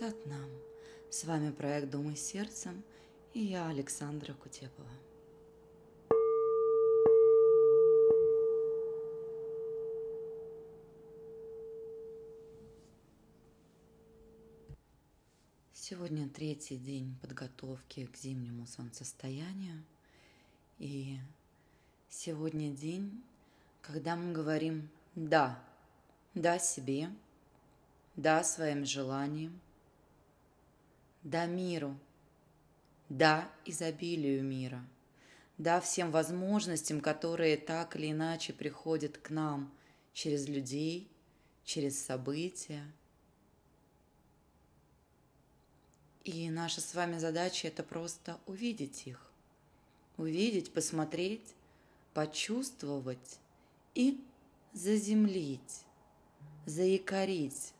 Сатнам. С вами проект «Думай сердцем» и я, Александра Кутепова. Сегодня третий день подготовки к зимнему солнцестоянию. И сегодня день, когда мы говорим «да», «да» себе, «да» своим желаниям, «да» миру, «да» изобилию мира, «да» всем возможностям, которые так или иначе приходят к нам через людей, через события – И наша с вами задача это просто увидеть их. Увидеть, посмотреть, почувствовать и заземлить, заикарить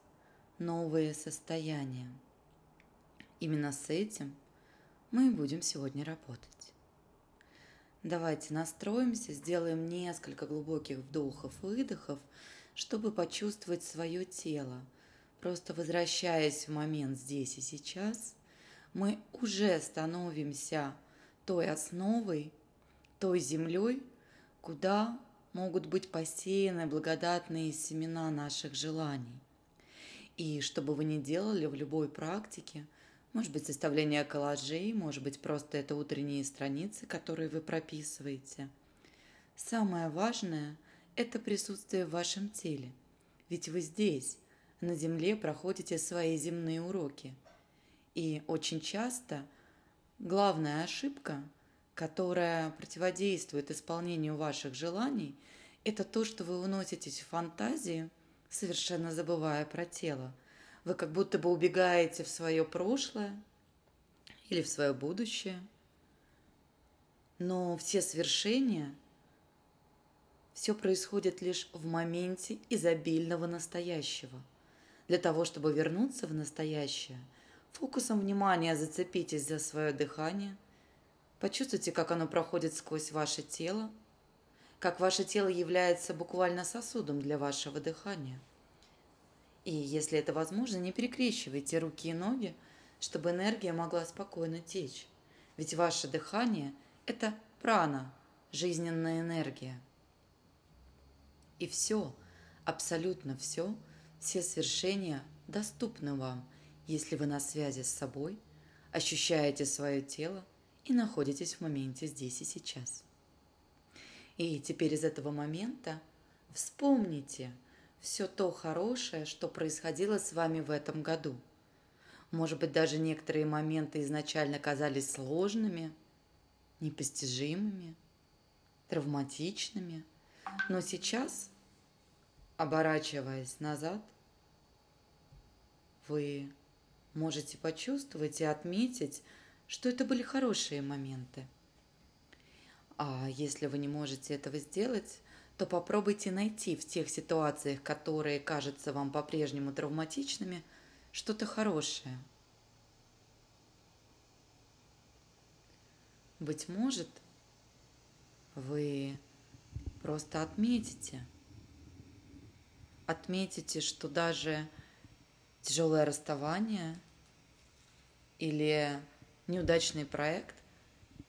новые состояния. Именно с этим мы и будем сегодня работать. Давайте настроимся, сделаем несколько глубоких вдохов-выдохов, чтобы почувствовать свое тело – Просто возвращаясь в момент здесь и сейчас, мы уже становимся той основой, той землей, куда могут быть посеяны благодатные семена наших желаний. И что бы вы ни делали в любой практике, может быть, составление коллажей, может быть, просто это утренние страницы, которые вы прописываете. Самое важное – это присутствие в вашем теле. Ведь вы здесь, на Земле проходите свои земные уроки. И очень часто главная ошибка, которая противодействует исполнению ваших желаний, это то, что вы уноситесь в фантазии, совершенно забывая про тело. Вы как будто бы убегаете в свое прошлое или в свое будущее. Но все свершения, все происходит лишь в моменте изобильного настоящего – для того, чтобы вернуться в настоящее, фокусом внимания зацепитесь за свое дыхание, почувствуйте, как оно проходит сквозь ваше тело, как ваше тело является буквально сосудом для вашего дыхания. И если это возможно, не перекрещивайте руки и ноги, чтобы энергия могла спокойно течь. Ведь ваше дыхание – это прана, жизненная энергия. И все, абсолютно все – все свершения доступны вам, если вы на связи с собой, ощущаете свое тело и находитесь в моменте здесь и сейчас. И теперь из этого момента вспомните все то хорошее, что происходило с вами в этом году. Может быть, даже некоторые моменты изначально казались сложными, непостижимыми, травматичными, но сейчас Оборачиваясь назад, вы можете почувствовать и отметить, что это были хорошие моменты. А если вы не можете этого сделать, то попробуйте найти в тех ситуациях, которые кажутся вам по-прежнему травматичными, что-то хорошее. Быть может, вы просто отметите – отметите, что даже тяжелое расставание или неудачный проект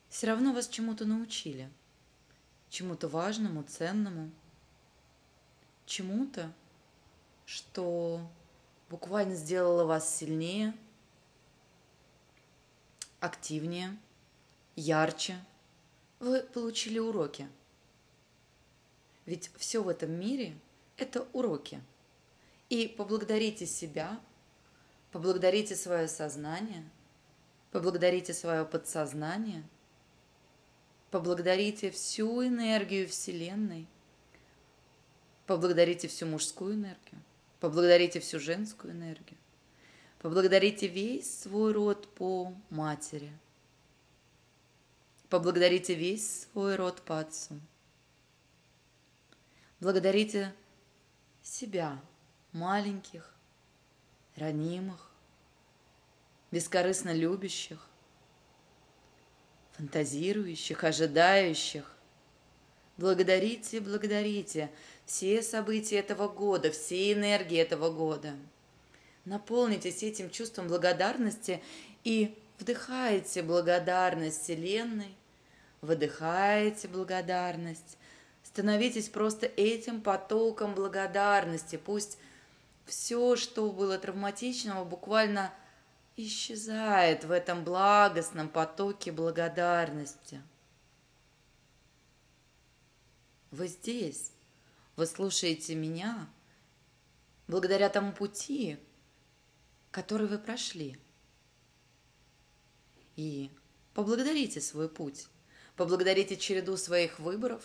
все равно вас чему-то научили. Чему-то важному, ценному. Чему-то, что буквально сделало вас сильнее, активнее, ярче. Вы получили уроки. Ведь все в этом мире – это уроки. И поблагодарите себя, поблагодарите свое сознание, поблагодарите свое подсознание, поблагодарите всю энергию Вселенной, поблагодарите всю мужскую энергию, поблагодарите всю женскую энергию, поблагодарите весь свой род по матери, поблагодарите весь свой род по отцу. Благодарите себя, маленьких, ранимых, бескорыстно любящих, фантазирующих, ожидающих. Благодарите, благодарите все события этого года, все энергии этого года. Наполнитесь этим чувством благодарности и вдыхаете благодарность Вселенной, выдыхаете благодарность, становитесь просто этим потоком благодарности. Пусть все, что было травматичного, буквально исчезает в этом благостном потоке благодарности. Вы здесь, вы слушаете меня благодаря тому пути, который вы прошли. И поблагодарите свой путь, поблагодарите череду своих выборов,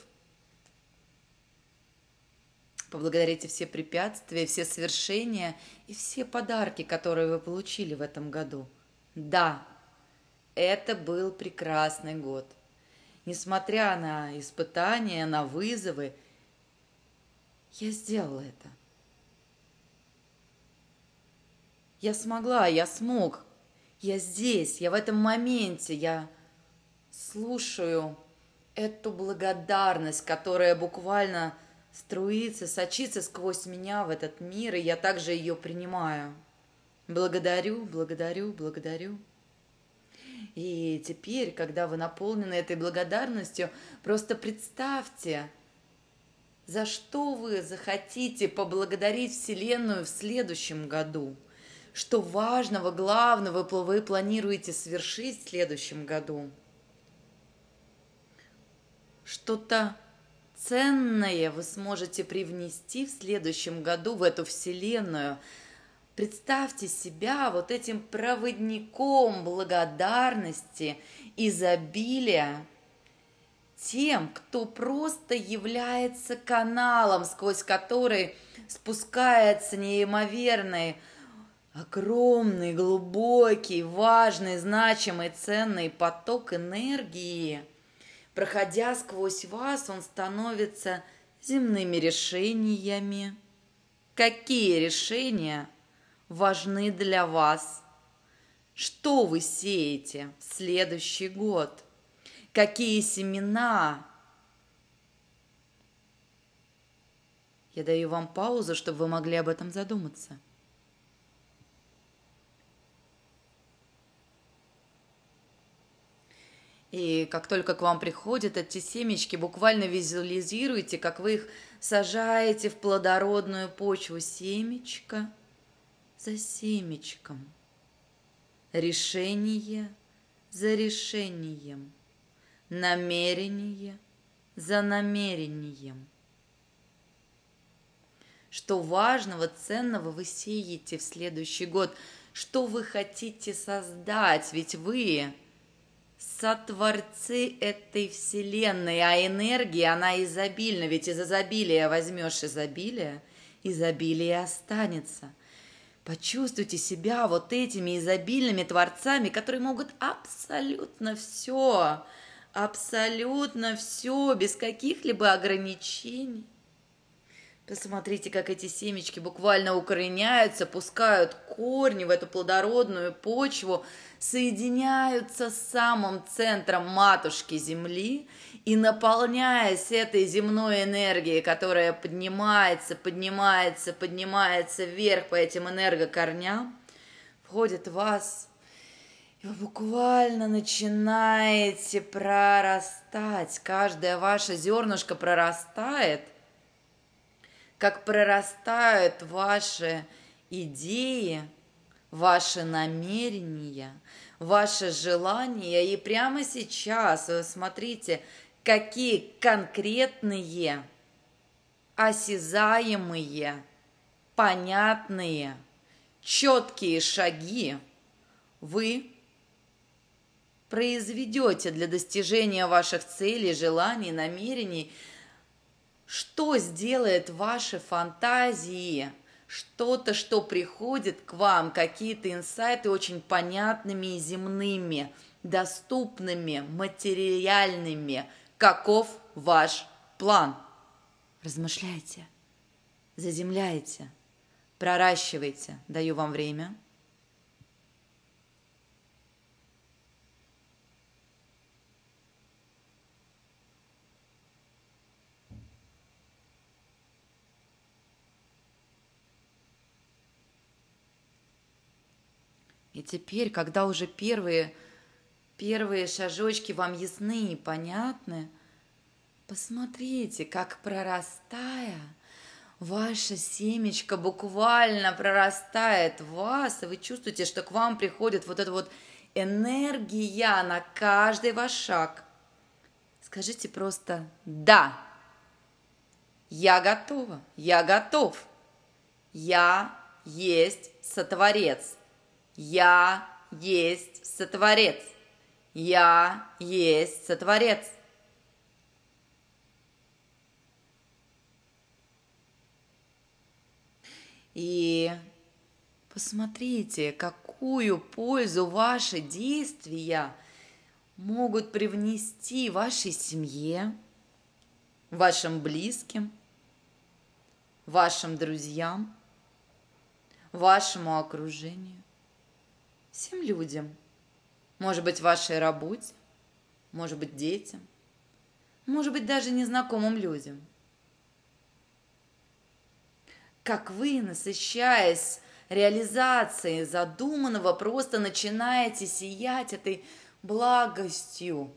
поблагодарите все препятствия, все свершения и все подарки, которые вы получили в этом году. Да, это был прекрасный год. Несмотря на испытания, на вызовы, я сделала это. Я смогла, я смог. Я здесь, я в этом моменте, я слушаю эту благодарность, которая буквально струится, сочится сквозь меня в этот мир, и я также ее принимаю. Благодарю, благодарю, благодарю. И теперь, когда вы наполнены этой благодарностью, просто представьте, за что вы захотите поблагодарить Вселенную в следующем году – что важного, главного вы планируете совершить в следующем году. Что-то ценное вы сможете привнести в следующем году в эту вселенную. Представьте себя вот этим проводником благодарности, изобилия, тем, кто просто является каналом, сквозь который спускается неимоверный огромный, глубокий, важный, значимый, ценный поток энергии. Проходя сквозь вас, он становится земными решениями. Какие решения важны для вас? Что вы сеете в следующий год? Какие семена? Я даю вам паузу, чтобы вы могли об этом задуматься. И как только к вам приходят эти семечки, буквально визуализируйте, как вы их сажаете в плодородную почву семечко за семечком. Решение за решением. Намерение за намерением. Что важного, ценного вы сеете в следующий год? Что вы хотите создать? Ведь вы сотворцы этой вселенной, а энергия, она изобильна, ведь из изобилия возьмешь изобилие, изобилие останется. Почувствуйте себя вот этими изобильными творцами, которые могут абсолютно все, абсолютно все, без каких-либо ограничений. Посмотрите, как эти семечки буквально укореняются, пускают корни в эту плодородную почву, соединяются с самым центром матушки Земли и, наполняясь этой земной энергией, которая поднимается, поднимается, поднимается вверх по этим энергокорням, входит в вас, и вы буквально начинаете прорастать. Каждое ваше зернышко прорастает – как прорастают ваши идеи, ваши намерения, ваши желания. И прямо сейчас вы смотрите, какие конкретные, осязаемые, понятные, четкие шаги вы произведете для достижения ваших целей, желаний, намерений – что сделает ваши фантазии? Что-то, что приходит к вам, какие-то инсайты очень понятными и земными, доступными, материальными. Каков ваш план? Размышляйте, заземляйте, проращивайте. Даю вам время – теперь, когда уже первые, первые шажочки вам ясны и понятны, посмотрите, как прорастая, ваше семечко буквально прорастает в вас, и вы чувствуете, что к вам приходит вот эта вот энергия на каждый ваш шаг. Скажите просто «да». Я готова, я готов. Я есть сотворец. Я есть сотворец. Я есть сотворец. И посмотрите, какую пользу ваши действия могут привнести вашей семье, вашим близким, вашим друзьям, вашему окружению, всем людям, может быть, вашей работе, может быть, детям, может быть, даже незнакомым людям. Как вы, насыщаясь реализацией задуманного, просто начинаете сиять этой благостью,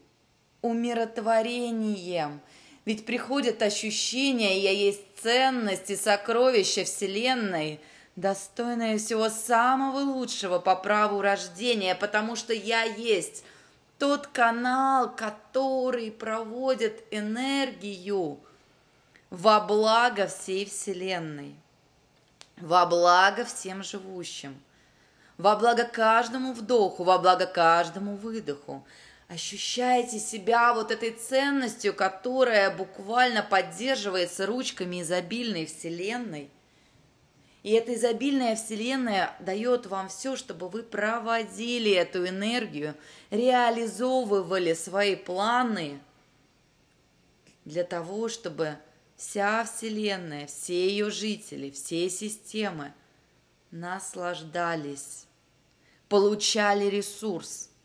умиротворением. Ведь приходит ощущение, я есть ценность и сокровище Вселенной, достойное всего самого лучшего по праву рождения, потому что я есть тот канал, который проводит энергию во благо всей Вселенной, во благо всем живущим, во благо каждому вдоху, во благо каждому выдоху. Ощущаете себя вот этой ценностью, которая буквально поддерживается ручками изобильной Вселенной. И эта изобильная Вселенная дает вам все, чтобы вы проводили эту энергию, реализовывали свои планы для того, чтобы вся Вселенная, все ее жители, все системы наслаждались, получали ресурс –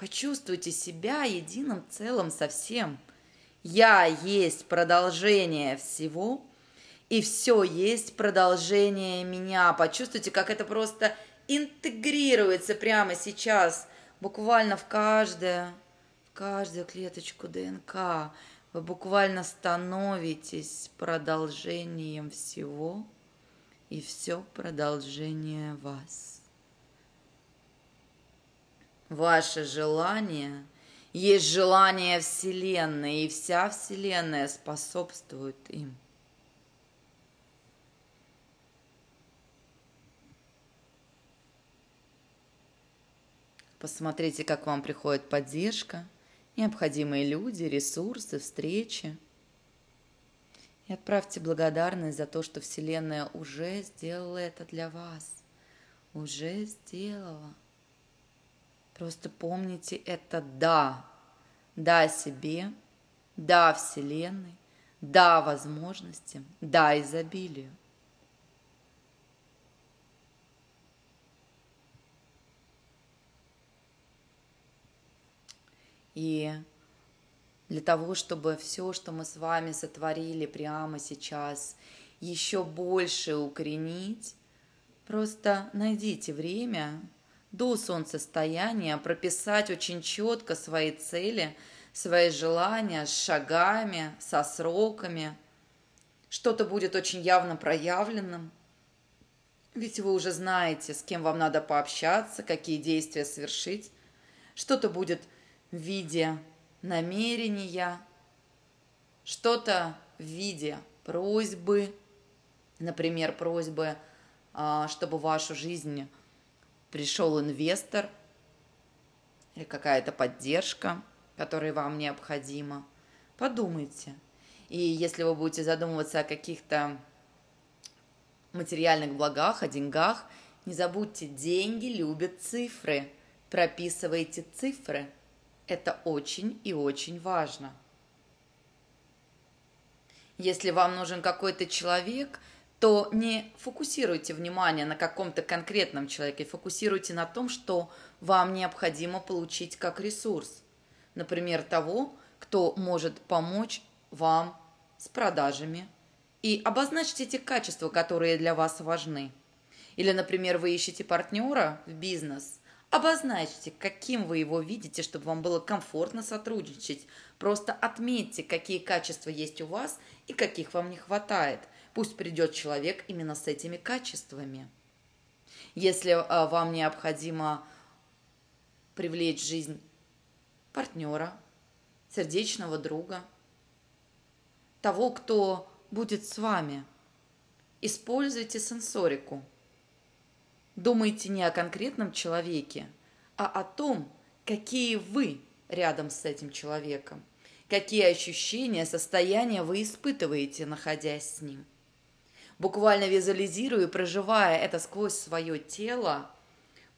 Почувствуйте себя единым целым со всем. Я есть продолжение всего, и все есть продолжение меня. Почувствуйте, как это просто интегрируется прямо сейчас, буквально в каждое, в каждую клеточку ДНК. Вы буквально становитесь продолжением всего, и все продолжение вас. Ваше желание есть желание Вселенной, и вся Вселенная способствует им. Посмотрите, как вам приходит поддержка, необходимые люди, ресурсы, встречи. И отправьте благодарность за то, что Вселенная уже сделала это для вас. Уже сделала. Просто помните это «да». Да себе, да Вселенной, да возможностям, да изобилию. И для того, чтобы все, что мы с вами сотворили прямо сейчас, еще больше укоренить, просто найдите время до солнцестояния прописать очень четко свои цели, свои желания с шагами, со сроками. Что-то будет очень явно проявленным. Ведь вы уже знаете, с кем вам надо пообщаться, какие действия совершить. Что-то будет в виде намерения, что-то в виде просьбы, например, просьбы, а, чтобы вашу жизнь пришел инвестор или какая-то поддержка, которая вам необходима. Подумайте. И если вы будете задумываться о каких-то материальных благах, о деньгах, не забудьте, деньги любят цифры. Прописывайте цифры. Это очень и очень важно. Если вам нужен какой-то человек – то не фокусируйте внимание на каком-то конкретном человеке, фокусируйте на том, что вам необходимо получить как ресурс. Например, того, кто может помочь вам с продажами. И обозначьте те качества, которые для вас важны. Или, например, вы ищете партнера в бизнес – Обозначьте, каким вы его видите, чтобы вам было комфортно сотрудничать. Просто отметьте, какие качества есть у вас и каких вам не хватает. Пусть придет человек именно с этими качествами. Если а, вам необходимо привлечь в жизнь партнера, сердечного друга, того, кто будет с вами, используйте сенсорику – Думайте не о конкретном человеке, а о том, какие вы рядом с этим человеком, какие ощущения, состояния вы испытываете, находясь с ним. Буквально визуализируя проживая это сквозь свое тело,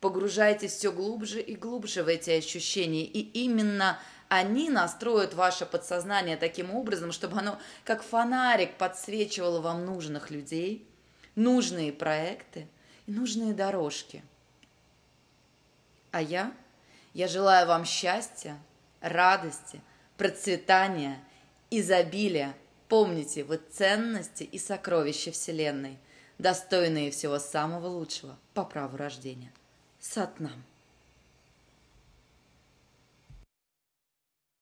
погружайтесь все глубже и глубже в эти ощущения, и именно они настроят ваше подсознание таким образом, чтобы оно как фонарик подсвечивало вам нужных людей, нужные проекты – и нужные дорожки. А я, я желаю вам счастья, радости, процветания, изобилия. Помните, вы ценности и сокровища Вселенной, достойные всего самого лучшего по праву рождения. Сатнам.